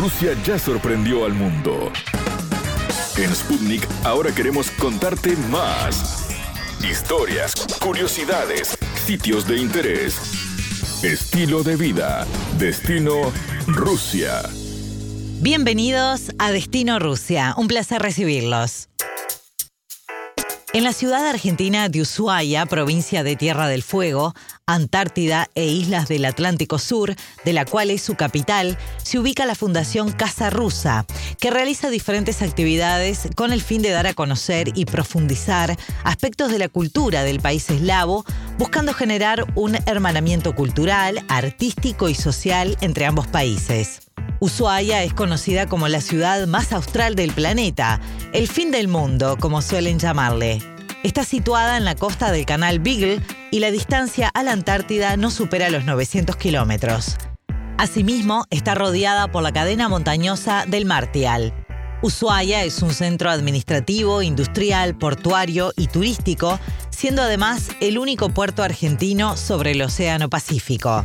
Rusia ya sorprendió al mundo. En Sputnik ahora queremos contarte más. Historias, curiosidades, sitios de interés, estilo de vida, destino Rusia. Bienvenidos a Destino Rusia. Un placer recibirlos. En la ciudad argentina de Ushuaia, provincia de Tierra del Fuego, Antártida e islas del Atlántico Sur, de la cual es su capital, se ubica la Fundación Casa Rusa, que realiza diferentes actividades con el fin de dar a conocer y profundizar aspectos de la cultura del país eslavo, buscando generar un hermanamiento cultural, artístico y social entre ambos países. Ushuaia es conocida como la ciudad más austral del planeta, el fin del mundo, como suelen llamarle. Está situada en la costa del canal Beagle y la distancia a la Antártida no supera los 900 kilómetros. Asimismo, está rodeada por la cadena montañosa del Martial. Ushuaia es un centro administrativo, industrial, portuario y turístico, siendo además el único puerto argentino sobre el Océano Pacífico.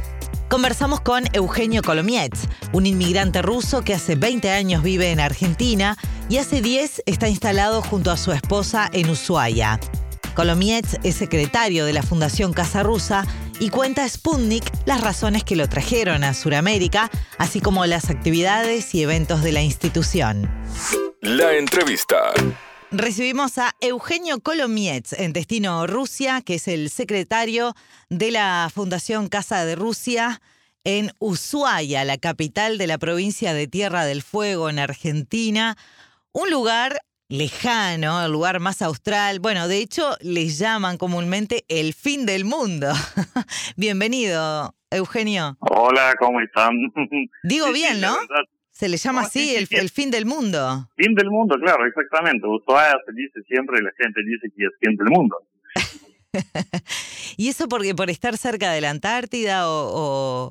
Conversamos con Eugenio Kolomietz, un inmigrante ruso que hace 20 años vive en Argentina y hace 10 está instalado junto a su esposa en Ushuaia. Kolomietz es secretario de la Fundación Casa Rusa y cuenta a Sputnik las razones que lo trajeron a Sudamérica, así como las actividades y eventos de la institución. La entrevista. Recibimos a Eugenio Kolomietz en Destino Rusia, que es el secretario de la Fundación Casa de Rusia en Ushuaia, la capital de la provincia de Tierra del Fuego en Argentina. Un lugar lejano, el lugar más austral. Bueno, de hecho, les llaman comúnmente el fin del mundo. Bienvenido, Eugenio. Hola, ¿cómo están? Digo Sí, bien, sí, ¿no? Se le llama No, así sí, el, fin del mundo. Fin del mundo, claro, exactamente. Ushuaia se dice siempre, la gente dice que es fin del mundo. ¿Y eso porque por estar cerca de la Antártida o,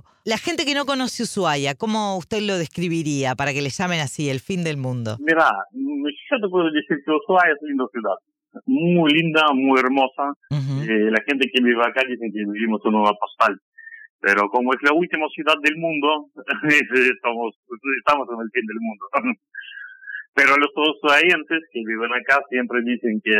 o- la gente que no conoce Ushuaia, cómo usted lo describiría para que le llamen así el fin del mundo? Mira, yo te puedo decir que Ushuaia es linda ciudad. Muy linda, muy hermosa. Ujú. Eh, la gente que vive acá dice que vivimos en una postal. Pero como es la última ciudad del mundo, estamos, estamos en el fin del mundo. Pero los ushuaienses que viven acá siempre dicen que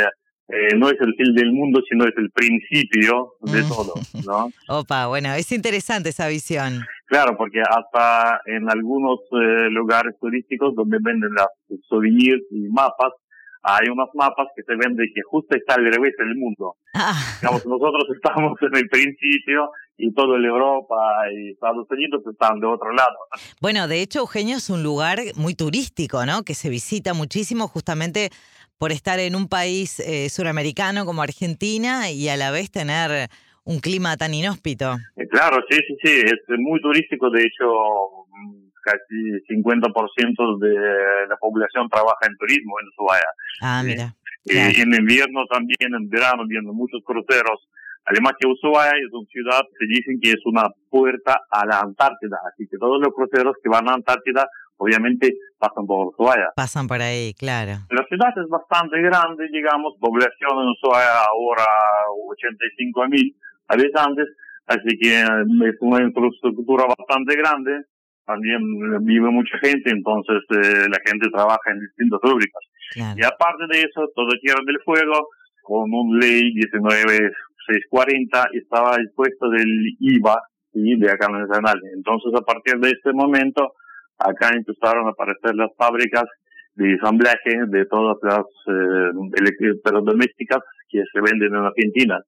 eh, no es el fin del mundo, sino es el principio de todo, ¿no? Opa, bueno, es interesante esa visión. Claro, porque hasta en algunos eh, lugares turísticos donde venden las souvenirs y mapas, hay unos mapas que se venden que justo está al revés del mundo. Ah, Digamos, nosotros estamos en el principio y toda Europa y Estados Unidos están de otro lado. bueno, de hecho, Eugenio es un lugar muy turístico, ¿no? Que se visita muchísimo justamente por estar en un país eh, suramericano como Argentina y a la vez tener un clima tan inhóspito. Eh, Claro, sí, sí, sí, es muy turístico, de hecho mm, casi 50% de la población trabaja en turismo en Ushuaia. Ah, Sí. mira. Eh, Claro. en invierno también, en verano, viendo muchos cruceros. Además que Ushuaia es una ciudad, se dicen que es una puerta a la Antártida, así que todos los cruceros que van a Antártida, obviamente pasan por Ushuaia. Pasan por ahí, claro. La ciudad es bastante grande, digamos, población en Ushuaia ahora 85 mil habitantes, así que eh, es una infraestructura bastante grande, también eh, vive mucha gente, entonces eh, la gente trabaja en distintas rúbricas. claro. Y aparte de eso, todo Tierra del Fuego, con un ley 19640, estaba dispuesto del IVA ¿sí? de acá nacional. Entonces, a partir de este momento, acá empezaron a aparecer las fábricas de ensamblaje de todas las eh, electrodomésticas que se venden en Argentina.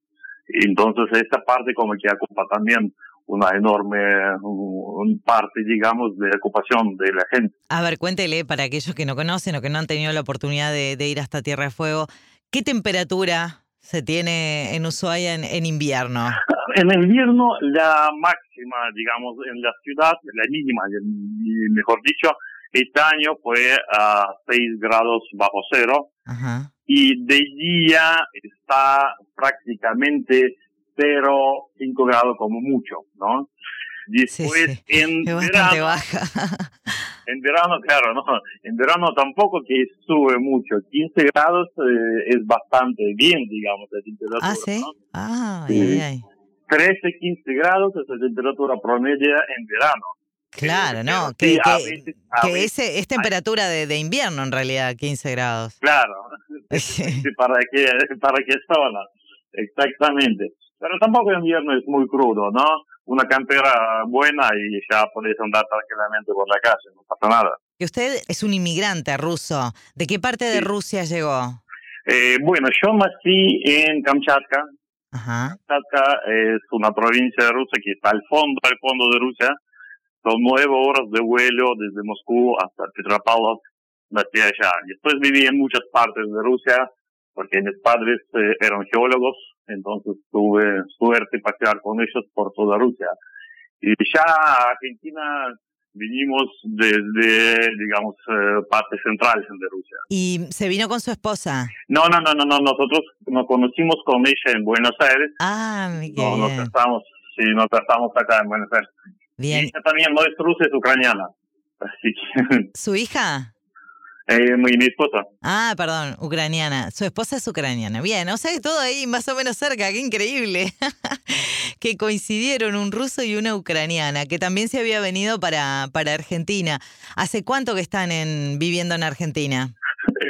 Entonces, esta parte como que ocupa también una enorme un- parte, digamos, de ocupación de la gente. A ver, cuéntele para aquellos que no conocen o que no han tenido la oportunidad de, de ir hasta Tierra de Fuego, ¿qué temperatura se tiene en Ushuaia en, en invierno? En invierno, la máxima, digamos, en la ciudad, la mínima, mejor dicho, este año fue a 6 grados bajo cero Ajá. Y de día está prácticamente 0, 5 grados como mucho, ¿no? Sí, Después, sí. en Es bastante verano, baja. en verano, claro, no, en verano tampoco que sube mucho, 15 grados eh, es bastante bien, digamos, la temperatura, ah, sí. ¿no? Ah, Sí. ay, ay. 13, 15 grados es la temperatura promedio en verano. Claro, ¿no? Que, que, ese, es temperatura de, de, invierno en realidad, 15 grados. Claro, para qué, para qué zona, exactamente. Pero tampoco el invierno es muy crudo, ¿no? Una cantera buena y ya podéis andar tranquilamente por la calle, no pasa nada. Que usted es un inmigrante ruso. ¿De qué parte de Rusia llegó? Eh, bueno, yo nací en Kamchatka. Kamchatka es una provincia de Rusia que está al fondo, al fondo de Rusia. Son nueve horas de vuelo desde Moscú hasta Petropavlovsk, hacia allá. Después viví en muchas partes de Rusia, porque mis padres eh, eran geólogos, entonces tuve suerte pasear con ellos por toda Rusia. Y ya Argentina vinimos desde, digamos, eh, parte central de Rusia. ¿Y se vino con su esposa? No, no, no, no, no. nosotros nos conocimos con ella en Buenos Aires. Ah, qué no, Nos casamos, sí, nos casamos acá en Buenos Aires. Bien. ella también no es rusa, es ucraniana. Así que... ¿Su hija? Eh, mi, mi, esposa. Ah, perdón, ucraniana. Su esposa es ucraniana. Bien, o sea, todo ahí más o menos cerca, qué increíble. que coincidieron un ruso y una ucraniana, que también se había venido para, para Argentina. ¿Hace cuánto que están en, viviendo en Argentina?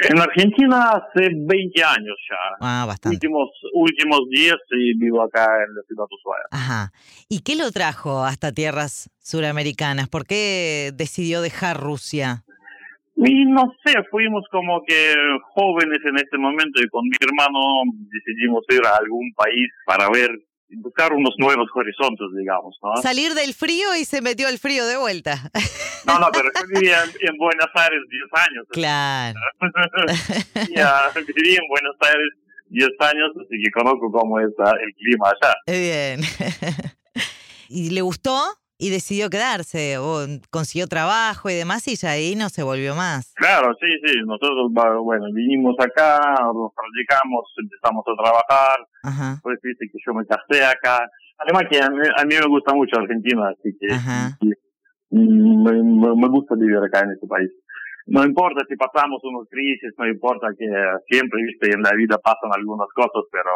En Argentina hace 20 años ya. Ah, bastante. Últimos, últimos días y vivo acá en la ciudad de Ushuaia. Ajá. ¿Y qué lo trajo hasta tierras suramericanas? ¿Por qué decidió dejar Rusia? Y no sé, fuimos como que jóvenes en este momento y con mi hermano decidimos ir a algún país para ver, buscar unos nuevos horizontes, digamos, ¿no? Salir del frío y se metió el frío de vuelta. No, no, pero yo vivía en, Buenos Aires 10 años. Claro. ya, viví en Buenos Aires 10 años, así que conozco cómo está el clima allá. Bien. ¿Y le gustó? Y decidió quedarse, o consiguió trabajo y demás, y ya ahí no se volvió más. Claro, sí, sí, nosotros, bueno, vinimos acá, nos radicamos, empezamos a trabajar, Ajá. pues viste que yo me casé acá. Además que a mí, me gusta mucho Argentina, así que, me, gusta vivir acá en este país. No importa si pasamos unos crisis, no importa que siempre, viste, en la vida pasan algunas cosas, pero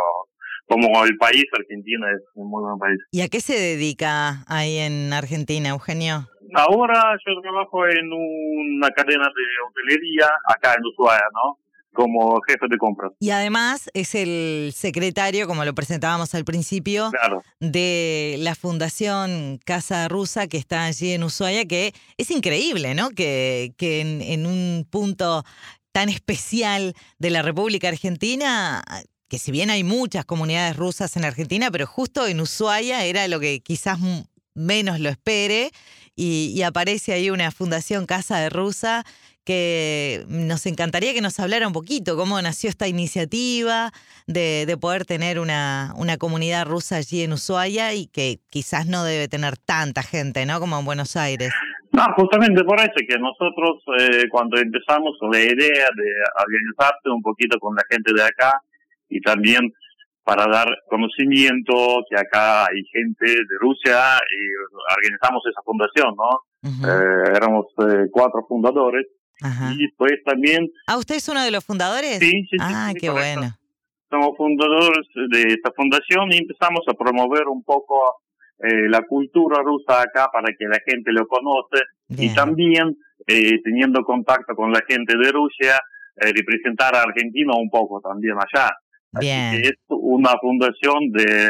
como el país, Argentina es un muy buen país. ¿Y a qué se dedica ahí en Argentina, Eugenio? Ahora yo trabajo en una cadena de hotelería acá en Ushuaia, ¿no? Como jefe de compras. Y además es el secretario, como lo presentábamos al principio, de la Fundación Casa Rusa que está allí en Ushuaia, que es increíble, ¿no? Que, que en, en un punto tan especial de la República Argentina que si bien hay muchas comunidades rusas en Argentina, pero justo en Ushuaia era lo que quizás menos lo espere, y, aparece ahí una fundación Casa de Rusa que nos encantaría que nos hablara un poquito cómo nació esta iniciativa de, de, poder tener una, una comunidad rusa allí en Ushuaia y que quizás no debe tener tanta gente, ¿no? Como en Buenos Aires. No, justamente por eso que nosotros eh, cuando empezamos con la idea de organizarse un poquito con la gente de acá, y también para dar conocimiento que acá hay gente de Rusia y organizamos esa fundación, ¿no? Eh, éramos eh, cuatro fundadores y pues también... ¿Ah, usted es uno de los fundadores? Sí, sí, Ah, qué bueno. Somos fundadores de esta fundación y empezamos a promover un poco eh, la cultura rusa acá para que la gente lo conoce y también teniendo contacto con la gente de Rusia, representar a Argentina un poco también allá. Bien. es una fundación de,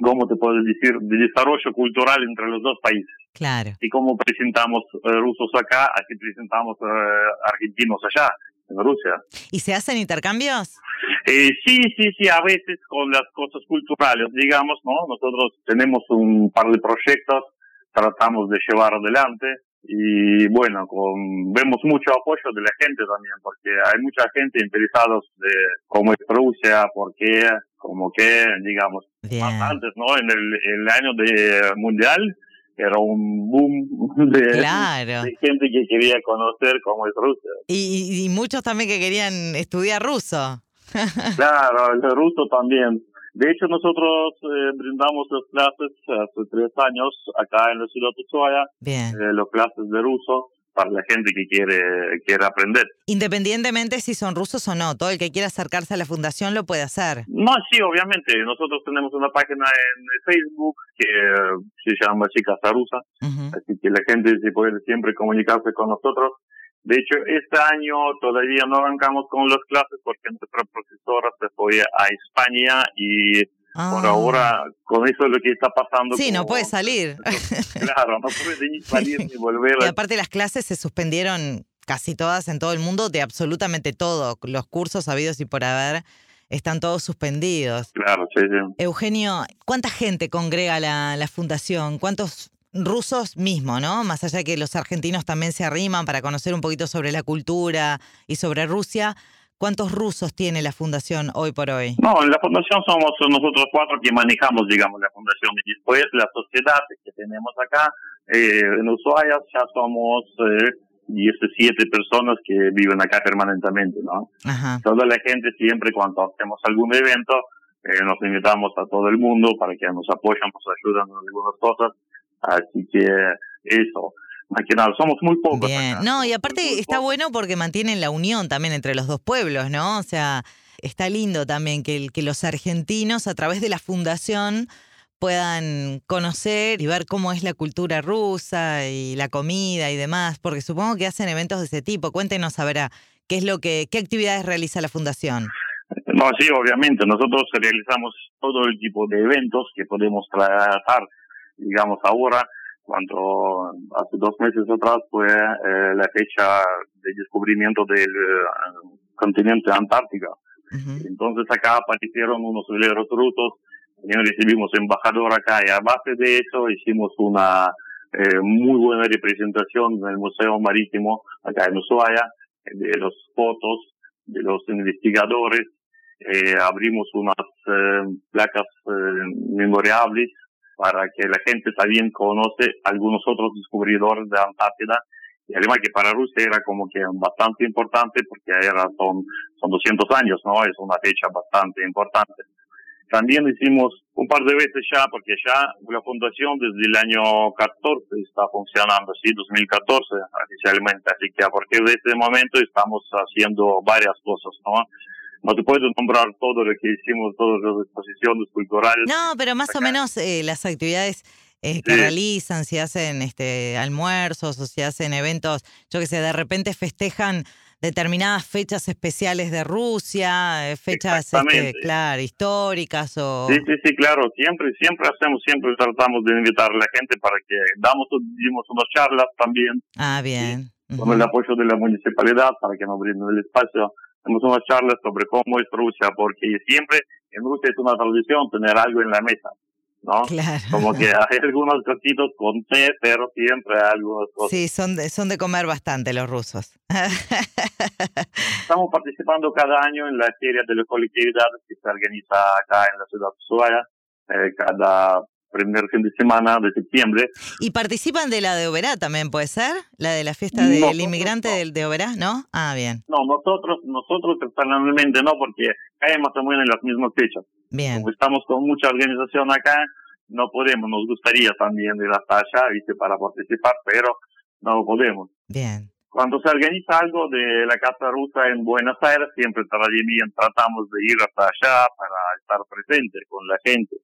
¿cómo te puedo decir?, de desarrollo cultural entre los dos países. Claro. Y como presentamos eh, rusos acá, así presentamos eh, argentinos allá, en Rusia. ¿Y se hacen intercambios? Eh, sí, sí, sí, a veces con las cosas culturales, digamos, ¿no? Nosotros tenemos un par de proyectos, tratamos de llevar adelante y bueno, con, vemos mucho apoyo de la gente también, porque hay mucha gente interesada de cómo es Rusia, por qué, como que, digamos, más antes, ¿no? En el, año de mundial era un boom de, gente que quería conocer cómo es Rusia. Y, y muchos también que querían estudiar ruso. claro, el ruso también. De hecho, nosotros eh, brindamos las clases hace tres años acá en la ciudad de Ushuaia. Eh, las clases de ruso. para la gente que quiere, quiere aprender. Independientemente si son rusos o no, todo el que quiera acercarse a la fundación lo puede hacer. No, sí, obviamente. Nosotros tenemos una página en Facebook que se llama Chicas Rusa, así que la gente se puede siempre comunicarse con nosotros. De hecho, este año todavía no arrancamos con las clases porque nuestra profesora se fue a España y por ah. ahora, con eso es lo que está pasando. Sí, no puede salir. claro, no puede ni salir ni volver. Y aparte las clases se suspendieron casi todas en todo el mundo de absolutamente todo. Los cursos habidos y por haber están todos suspendidos. Claro, sí, sí. Eugenio, ¿cuánta gente congrega la, la fundación? ¿Cuántos rusos mismo, ¿no? Más allá de que los argentinos también se arriman para conocer un poquito sobre la cultura y sobre Rusia, ¿Cuántos rusos tiene la fundación hoy por hoy? No, en la fundación somos nosotros cuatro que manejamos, digamos, la fundación. Y después la sociedad que tenemos acá, eh, en Ushuaia, ya somos eh, 17 personas que viven acá permanentemente, ¿no? Toda la gente siempre cuando hacemos algún evento, eh, nos invitamos a todo el mundo para que nos apoyen, nos ayuden en algunas cosas. Así que eso somos muy pocos. No, y aparte está bueno porque mantienen la unión también entre los dos pueblos, ¿no? O sea, está lindo también que, que los argentinos a través de la fundación puedan conocer y ver cómo es la cultura rusa y la comida y demás, porque supongo que hacen eventos de ese tipo. Cuéntenos a ver qué es lo que, qué actividades realiza la fundación. No, sí, obviamente. Nosotros realizamos todo el tipo de eventos que podemos tratar, digamos, ahora cuando hace dos meses atrás fue eh, la fecha de descubrimiento del eh, continente Antártica. Entonces acá aparecieron unos veleros rusos, también recibimos embajador acá y a base de eso hicimos una eh, muy buena representación en el Museo Marítimo acá en Ushuaia, de los fotos de los investigadores, abrimos unas placas memorables para que la gente también conoce algunos otros descubridores de Antártida y además que para Rusia era como que bastante importante porque era, son, son 200 años, ¿no? Es una fecha bastante importante. También hicimos un par de veces ya, porque ya la fundación desde el año 14 está funcionando, sí, 2014 oficialmente, así que a partir de este momento estamos haciendo varias cosas, ¿no? No te puedo nombrar todo lo que hicimos, todas las exposiciones culturales. No, pero más o menos eh, las actividades eh, que realizan, si hacen este almuerzos o si hacen eventos, yo que sé, de repente festejan determinadas fechas especiales de Rusia, eh, fechas, este, claro, históricas o... Sí, sí, sí, claro, siempre, siempre hacemos, siempre tratamos de invitar a la gente para que damos, dimos unas charlas también. Ah, bien. Con el apoyo de la municipalidad para que nos brinden el espacio Hacemos unas charlas sobre cómo es Rusia, porque siempre en Rusia es una tradición tener algo en la mesa, ¿no? Claro. Como que hay algunos cositos con té, pero siempre hay algunas cosas. Sí, son de, son de comer bastante los rusos. Estamos participando cada año en la Feria de la Colectividad que se organiza acá en la ciudad de Ushuaia. Eh, cada primer fin de semana de septiembre. ¿Y participan de la de Oberá también, puede ser? ¿La de la fiesta del inmigrante del de Oberá, no? Ah, bien. No, nosotros, nosotros personalmente no, porque caemos también en las mismas fechas. Bien. Como estamos con mucha organización acá, no podemos, nos gustaría también ir hasta allá, viste, para participar, pero no podemos. Bien. Cuando se organiza algo de la Casa Rusa en Buenos Aires, siempre tratamos de ir hasta allá para estar presente con la gente.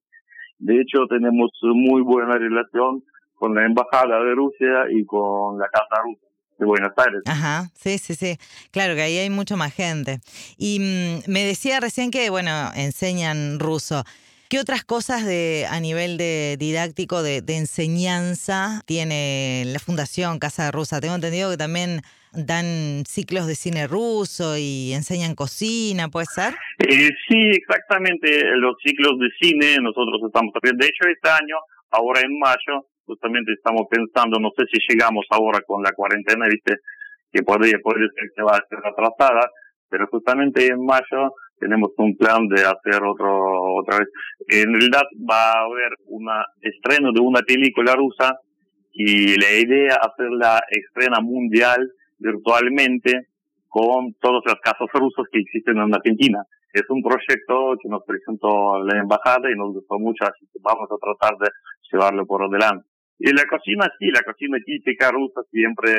De hecho, tenemos muy buena relación con la Embajada de Rusia y con la Casa Rusa de Buenos Aires. Ajá, sí, sí, sí. Claro que ahí hay mucha más gente. Y mm, me decía recién que, bueno, enseñan ruso. ¿Qué otras cosas de a nivel de didáctico, de, enseñanza, tiene la Fundación Casa Rusa? Tengo entendido que también dan ciclos de cine ruso y enseñan cocina, ¿puede ser? Eh, sí, exactamente, los ciclos de cine nosotros estamos. De hecho, este año, ahora en mayo, justamente estamos pensando, no sé si llegamos ahora con la cuarentena, viste, que puede, puede ser que va a ser atrasada, pero justamente en mayo tenemos un plan de hacer otro, otra vez. En realidad va a haber un estreno de una película rusa y la idea es hacer la estrena mundial virtualmente con todos los casos rusos que existen en Argentina. Es un proyecto que nos presentó la embajada y nos gustó mucho, así que vamos a tratar de llevarlo por adelante. Y la cocina, sí, la cocina típica rusa siempre,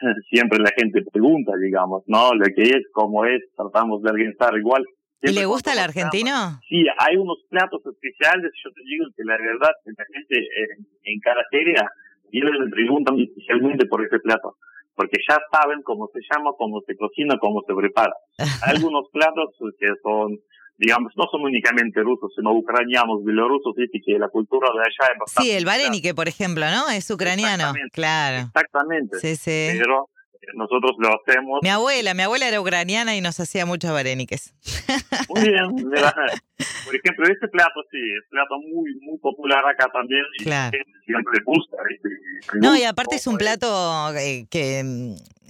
siempre la gente pregunta, digamos, ¿no? Lo que es, cómo es, tratamos de organizar igual. ¿Y le gusta el argentino? Sí, hay unos platos especiales, yo te digo que la verdad, la gente en, en cara seria, ellos le preguntan especialmente por ese plato porque ya saben cómo se llama, cómo se cocina, cómo se prepara. Hay algunos platos que son, digamos, no son únicamente rusos, sino ucranianos, bielorrusos, y que la cultura de allá es bastante... Sí, el varenike, por ejemplo, ¿no? Es ucraniano, claro. Exactamente. Sí, sí. Pero nosotros lo hacemos. Mi abuela, mi abuela era ucraniana y nos hacía muchos vareniques. Muy bien, por ejemplo, este plato sí, es un plato muy, muy popular acá también. Claro. Y siempre le gusta. No, y aparte es un plato eh, que,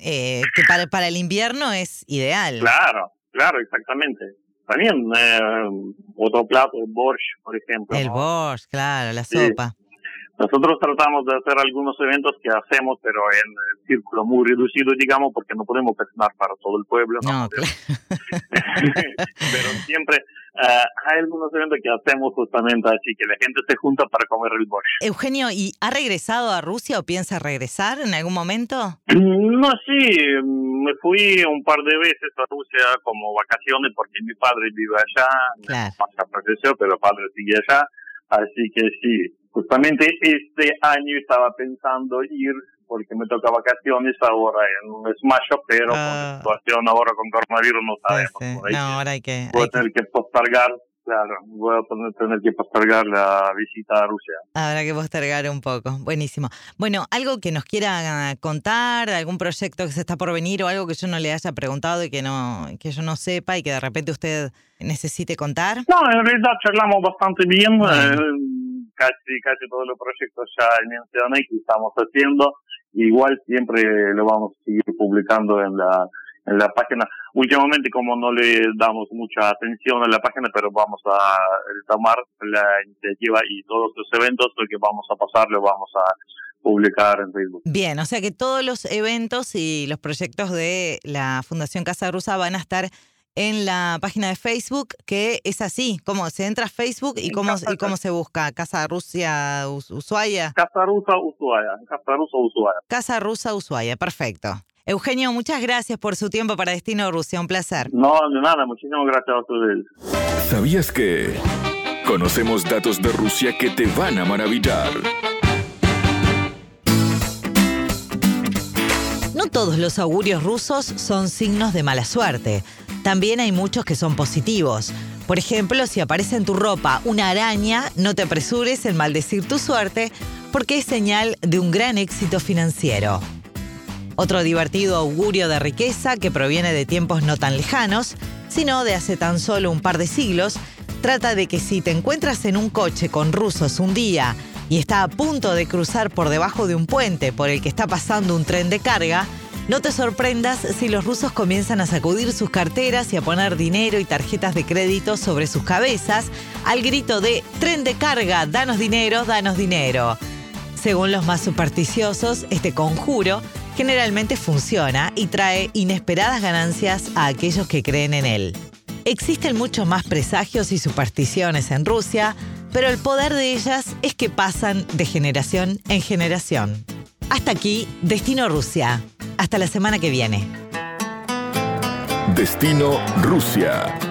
eh, que para, para el invierno es ideal. Claro, claro, exactamente. También eh, otro plato, el borscht, por ejemplo. El borscht, claro, la sopa. Nosotros tratamos de hacer algunos eventos que hacemos, pero en el círculo muy reducido, digamos, porque no podemos cocinar para todo el pueblo. No, claro. pero siempre uh, hay algunos eventos que hacemos justamente así, que la gente se junta para comer el borscht. Eugenio, ¿y ha regresado a Rusia o piensa regresar en algún momento? No, sí, me fui un par de veces a Rusia como vacaciones porque mi padre vive allá, claro. falleció, pero el padre sigue allá, así que sí, justamente este año estaba pensando ir porque me toca vacaciones ahora en un mayo, pero Ah. con la situación ahora con coronavirus no sabemos. sí. por ahí No, que ahora hay que... voy hay a tener que postergar, claro, voy a tener- tener que postergar la visita a Rusia. Habrá que postergar un poco. Buenísimo. Bueno, algo que nos quiera contar, algún proyecto que se está por venir o algo que yo no le haya preguntado y que no que yo no sepa y que de repente usted necesite contar. No, en realidad charlamos bastante bien, Bueno. eh, casi, casi todos los proyectos ya mencioné que estamos haciendo, igual siempre lo vamos a seguir publicando en la, en la página. Últimamente como no le damos mucha atención a la página, pero vamos a tomar la iniciativa y todos los eventos, lo que vamos a pasar lo vamos a publicar en Facebook. Bien, o sea que todos los eventos y los proyectos de la Fundación Casa Rusa van a estar en la página de Facebook, que es así, cómo se entra a Facebook y cómo, y cómo se busca Casa Rusia Us- Ushuaia. Casa Rusa Ushuaia, Casa Rusa Ushuaia. Casa Rusa Ushuaia, perfecto. Eugenio, muchas gracias por su tiempo para Destino Rusia, un placer. No, de nada, muchísimas gracias a ustedes. ¿Sabías que? Conocemos datos de Rusia que te van a maravillar. No todos los augurios rusos son signos de mala suerte. También hay muchos que son positivos. Por ejemplo, si aparece en tu ropa una araña, no te apresures en maldecir tu suerte porque es señal de un gran éxito financiero. Otro divertido augurio de riqueza que proviene de tiempos no tan lejanos, sino de hace tan solo un par de siglos, trata de que si te encuentras en un coche con rusos un día y está a punto de cruzar por debajo de un puente por el que está pasando un tren de carga, no te sorprendas si los rusos comienzan a sacudir sus carteras y a poner dinero y tarjetas de crédito sobre sus cabezas al grito de tren de carga, danos dinero, danos dinero. Según los más supersticiosos, este conjuro generalmente funciona y trae inesperadas ganancias a aquellos que creen en él. Existen muchos más presagios y supersticiones en Rusia, pero el poder de ellas es que pasan de generación en generación. Hasta aquí, Destino Rusia. Hasta la semana que viene. Destino Rusia.